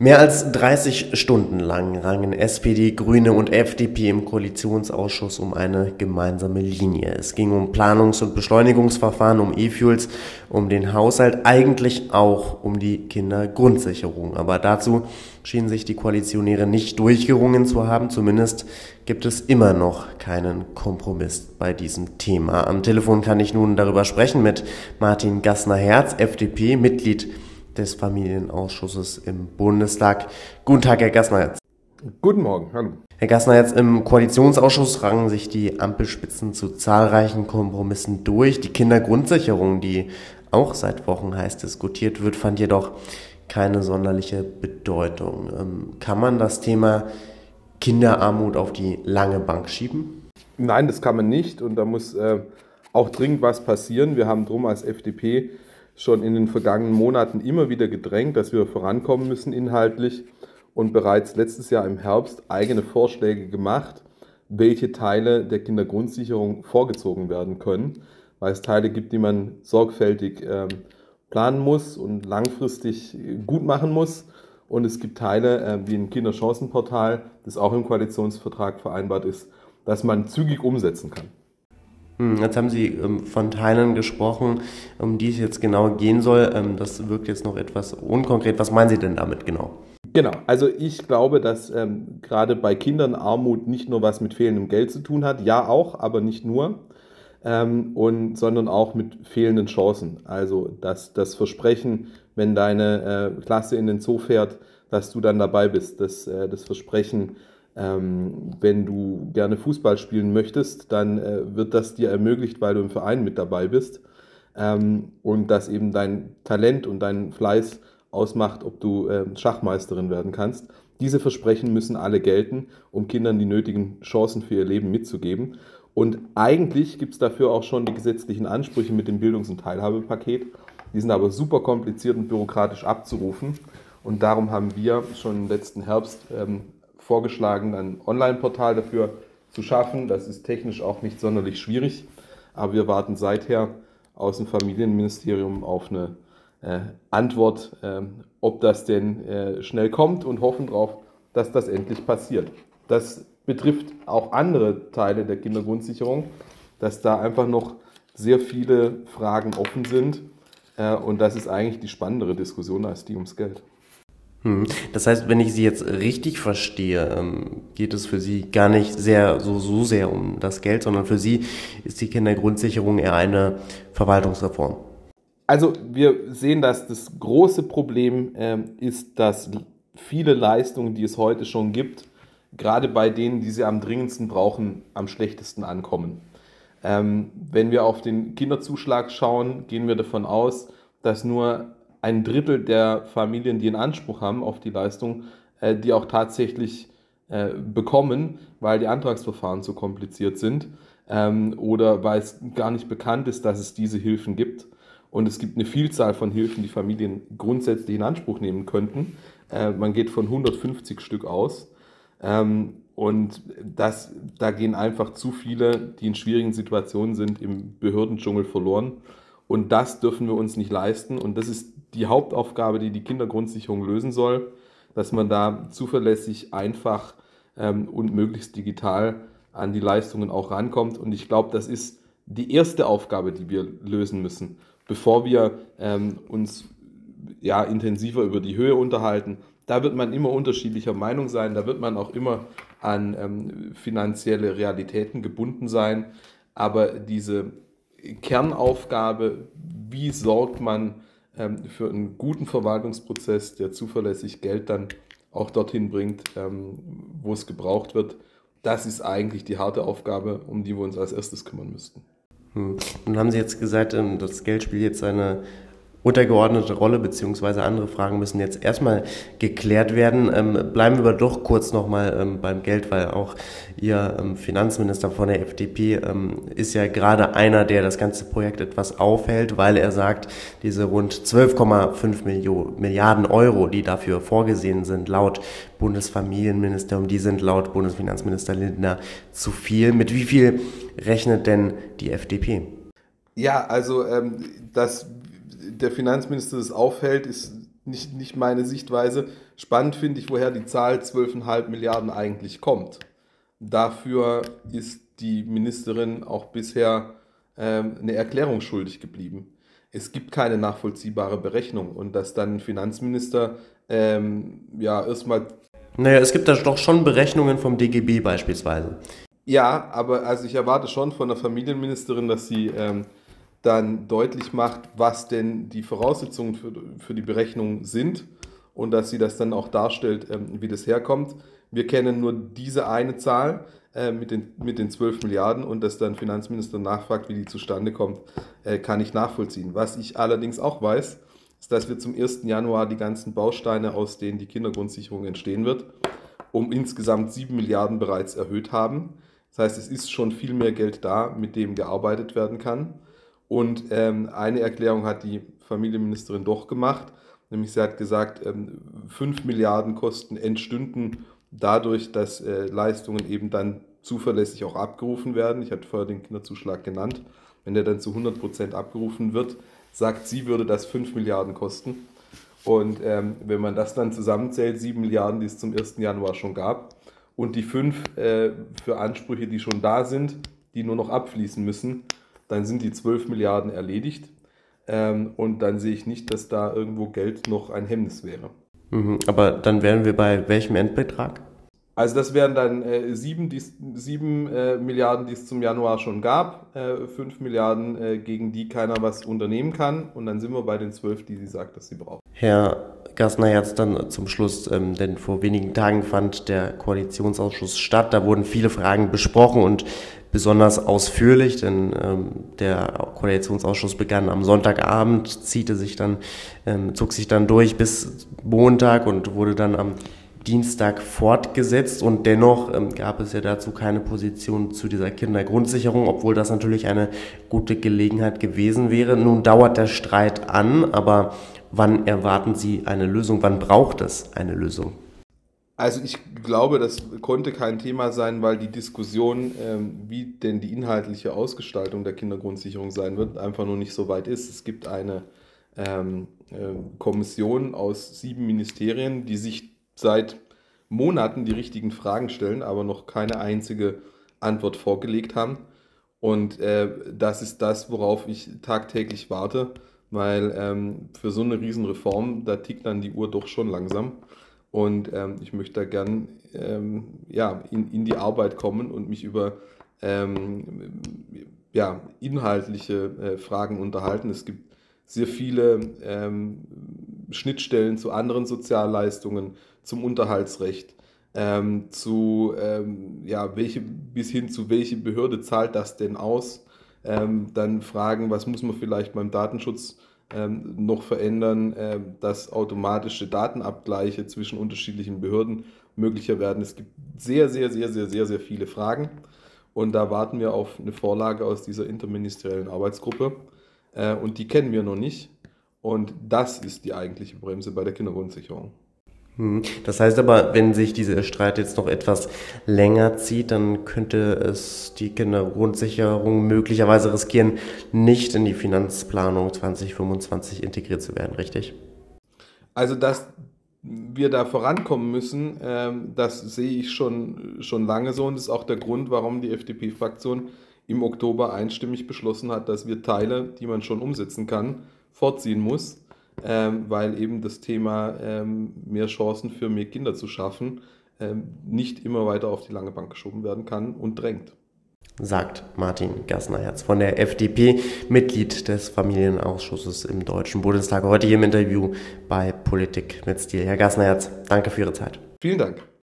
Mehr als 30 Stunden lang rangen SPD, Grüne und FDP im Koalitionsausschuss um eine gemeinsame Linie. Es ging um Planungs- und Beschleunigungsverfahren, um E-Fuels, um den Haushalt, eigentlich auch um die Kindergrundsicherung. Aber dazu schienen sich die Koalitionäre nicht durchgerungen zu haben. Zumindest gibt es immer noch keinen Kompromiss bei diesem Thema. Am Telefon kann ich nun darüber sprechen mit Martin Gassner-Herz, FDP, Mitglied des Familienausschusses im Bundestag. Guten Tag, Herr Gassner. Guten Morgen, hallo. Herr Gassner, jetzt im Koalitionsausschuss rangen sich die Ampelspitzen zu zahlreichen Kompromissen durch. Die Kindergrundsicherung, die auch seit Wochen heiß diskutiert wird, fand jedoch keine sonderliche Bedeutung. Ähm, kann man das Thema Kinderarmut auf die lange Bank schieben? Nein, das kann man nicht und da muss äh, auch dringend was passieren. Wir haben drum als FDP schon in den vergangenen Monaten immer wieder gedrängt, dass wir vorankommen müssen inhaltlich und bereits letztes Jahr im Herbst eigene Vorschläge gemacht, welche Teile der Kindergrundsicherung vorgezogen werden können, weil es Teile gibt, die man sorgfältig äh, planen muss und langfristig gut machen muss. Und es gibt Teile äh, wie ein Kinderchancenportal, das auch im Koalitionsvertrag vereinbart ist, das man zügig umsetzen kann. Hm, jetzt haben Sie ähm, von Teilen gesprochen, um die es jetzt genau gehen soll. Ähm, das wirkt jetzt noch etwas unkonkret. Was meinen Sie denn damit genau? Genau, also ich glaube, dass ähm, gerade bei Kindern Armut nicht nur was mit fehlendem Geld zu tun hat, ja auch, aber nicht nur, ähm, und, sondern auch mit fehlenden Chancen. Also dass das Versprechen, wenn deine äh, Klasse in den Zoo fährt, dass du dann dabei bist, das, äh, das Versprechen, ähm, wenn du gerne Fußball spielen möchtest, dann äh, wird das dir ermöglicht, weil du im Verein mit dabei bist. Ähm, und dass eben dein Talent und dein Fleiß ausmacht, ob du äh, Schachmeisterin werden kannst. Diese Versprechen müssen alle gelten, um Kindern die nötigen Chancen für ihr Leben mitzugeben. Und eigentlich gibt es dafür auch schon die gesetzlichen Ansprüche mit dem Bildungs- und Teilhabepaket. Die sind aber super kompliziert und bürokratisch abzurufen. Und darum haben wir schon im letzten Herbst ähm, vorgeschlagen, ein Online-Portal dafür zu schaffen. Das ist technisch auch nicht sonderlich schwierig, aber wir warten seither aus dem Familienministerium auf eine äh, Antwort, äh, ob das denn äh, schnell kommt und hoffen darauf, dass das endlich passiert. Das betrifft auch andere Teile der Kindergrundsicherung, dass da einfach noch sehr viele Fragen offen sind. Äh, und das ist eigentlich die spannendere Diskussion als die ums Geld. Hm. Das heißt, wenn ich Sie jetzt richtig verstehe, ähm, geht es für Sie gar nicht sehr so, so sehr um das Geld, sondern für Sie ist die Kindergrundsicherung eher eine Verwaltungsreform. Also wir sehen, dass das große Problem äh, ist, dass viele Leistungen, die es heute schon gibt, gerade bei denen, die sie am dringendsten brauchen, am schlechtesten ankommen. Ähm, wenn wir auf den Kinderzuschlag schauen, gehen wir davon aus, dass nur ein Drittel der Familien, die einen Anspruch haben auf die Leistung, äh, die auch tatsächlich äh, bekommen, weil die Antragsverfahren zu kompliziert sind ähm, oder weil es gar nicht bekannt ist, dass es diese Hilfen gibt. Und es gibt eine Vielzahl von Hilfen, die Familien grundsätzlich in Anspruch nehmen könnten. Äh, man geht von 150 Stück aus. Ähm, und das, da gehen einfach zu viele, die in schwierigen Situationen sind, im Behördendschungel verloren. Und das dürfen wir uns nicht leisten. Und das ist die Hauptaufgabe, die die Kindergrundsicherung lösen soll, dass man da zuverlässig, einfach ähm, und möglichst digital an die Leistungen auch rankommt. Und ich glaube, das ist die erste Aufgabe, die wir lösen müssen, bevor wir ähm, uns ja, intensiver über die Höhe unterhalten. Da wird man immer unterschiedlicher Meinung sein, da wird man auch immer an ähm, finanzielle Realitäten gebunden sein. Aber diese Kernaufgabe, wie sorgt man ähm, für einen guten Verwaltungsprozess, der zuverlässig Geld dann auch dorthin bringt, ähm, wo es gebraucht wird. Das ist eigentlich die harte Aufgabe, um die wir uns als erstes kümmern müssten. Hm. Nun haben Sie jetzt gesagt, ähm, das Geld spielt jetzt eine untergeordnete Rolle, beziehungsweise andere Fragen müssen jetzt erstmal geklärt werden. Ähm, bleiben wir doch kurz nochmal ähm, beim Geld, weil auch Ihr ähm, Finanzminister von der FDP ähm, ist ja gerade einer, der das ganze Projekt etwas aufhält, weil er sagt, diese rund 12,5 Milliarden Euro, die dafür vorgesehen sind, laut Bundesfamilienministerium, die sind laut Bundesfinanzminister Lindner zu viel. Mit wie viel rechnet denn die FDP? Ja, also ähm, das der Finanzminister das auffällt, ist nicht, nicht meine Sichtweise. Spannend finde ich, woher die Zahl 12,5 Milliarden eigentlich kommt. Dafür ist die Ministerin auch bisher ähm, eine Erklärung schuldig geblieben. Es gibt keine nachvollziehbare Berechnung und dass dann ein Finanzminister ähm, ja erstmal. Naja, es gibt da doch schon Berechnungen vom DGB beispielsweise. Ja, aber also ich erwarte schon von der Familienministerin, dass sie ähm, dann deutlich macht, was denn die Voraussetzungen für, für die Berechnung sind und dass sie das dann auch darstellt, ähm, wie das herkommt. Wir kennen nur diese eine Zahl äh, mit, den, mit den 12 Milliarden und dass dann Finanzminister nachfragt, wie die zustande kommt, äh, kann ich nachvollziehen. Was ich allerdings auch weiß, ist, dass wir zum 1. Januar die ganzen Bausteine, aus denen die Kindergrundsicherung entstehen wird, um insgesamt 7 Milliarden bereits erhöht haben. Das heißt, es ist schon viel mehr Geld da, mit dem gearbeitet werden kann. Und ähm, eine Erklärung hat die Familienministerin doch gemacht, nämlich sie hat gesagt, ähm, 5 Milliarden Kosten entstünden dadurch, dass äh, Leistungen eben dann zuverlässig auch abgerufen werden. Ich hatte vorher den Kinderzuschlag genannt. Wenn der dann zu 100 Prozent abgerufen wird, sagt sie, würde das 5 Milliarden kosten. Und ähm, wenn man das dann zusammenzählt, 7 Milliarden, die es zum 1. Januar schon gab, und die 5 äh, für Ansprüche, die schon da sind, die nur noch abfließen müssen, dann sind die 12 Milliarden erledigt. Ähm, und dann sehe ich nicht, dass da irgendwo Geld noch ein Hemmnis wäre. Mhm, aber dann wären wir bei welchem Endbetrag? Also das wären dann äh, sieben, die, sieben äh, Milliarden, die es zum Januar schon gab, äh, fünf Milliarden, äh, gegen die keiner was unternehmen kann. Und dann sind wir bei den zwölf, die sie sagt, dass sie braucht. Herr Gassner jetzt dann zum Schluss, ähm, denn vor wenigen Tagen fand der Koalitionsausschuss statt. Da wurden viele Fragen besprochen und besonders ausführlich, denn ähm, der Koalitionsausschuss begann am Sonntagabend, ziehte sich dann, ähm, zog sich dann durch bis Montag und wurde dann am Dienstag fortgesetzt und dennoch ähm, gab es ja dazu keine Position zu dieser Kindergrundsicherung, obwohl das natürlich eine gute Gelegenheit gewesen wäre. Nun dauert der Streit an, aber wann erwarten Sie eine Lösung? Wann braucht es eine Lösung? Also ich glaube, das konnte kein Thema sein, weil die Diskussion, ähm, wie denn die inhaltliche Ausgestaltung der Kindergrundsicherung sein wird, einfach nur nicht so weit ist. Es gibt eine ähm, äh, Kommission aus sieben Ministerien, die sich seit Monaten die richtigen Fragen stellen, aber noch keine einzige Antwort vorgelegt haben. Und äh, das ist das, worauf ich tagtäglich warte, weil ähm, für so eine Riesenreform, da tickt dann die Uhr doch schon langsam. Und ähm, ich möchte da gern ähm, ja, in, in die Arbeit kommen und mich über ähm, ja, inhaltliche äh, Fragen unterhalten. Es gibt sehr viele ähm, Schnittstellen zu anderen Sozialleistungen, zum Unterhaltsrecht, ähm, zu ähm, ja, welche, bis hin zu welche Behörde zahlt das denn aus? Dann Fragen, was muss man vielleicht beim Datenschutz ähm, noch verändern, äh, dass automatische Datenabgleiche zwischen unterschiedlichen Behörden möglicher werden. Es gibt sehr, sehr, sehr, sehr, sehr, sehr viele Fragen. Und da warten wir auf eine Vorlage aus dieser interministeriellen Arbeitsgruppe. Äh, und die kennen wir noch nicht. Und das ist die eigentliche Bremse bei der Kindergrundsicherung. Hm. Das heißt aber, wenn sich dieser Streit jetzt noch etwas länger zieht, dann könnte es die Kindergrundsicherung möglicherweise riskieren, nicht in die Finanzplanung 2025 integriert zu werden, richtig? Also, dass wir da vorankommen müssen, ähm, das sehe ich schon, schon lange so und das ist auch der Grund, warum die FDP-Fraktion im Oktober einstimmig beschlossen hat, dass wir Teile, die man schon umsetzen kann, vorziehen muss ähm, weil eben das Thema ähm, mehr Chancen für mehr Kinder zu schaffen ähm, nicht immer weiter auf die lange Bank geschoben werden kann und drängt. Sagt Martin Gersner-Herz von der FDP, Mitglied des Familienausschusses im Deutschen Bundestag, heute hier im Interview bei Politik mit Stil. Herr Gersner-Herz, danke für Ihre Zeit. Vielen Dank.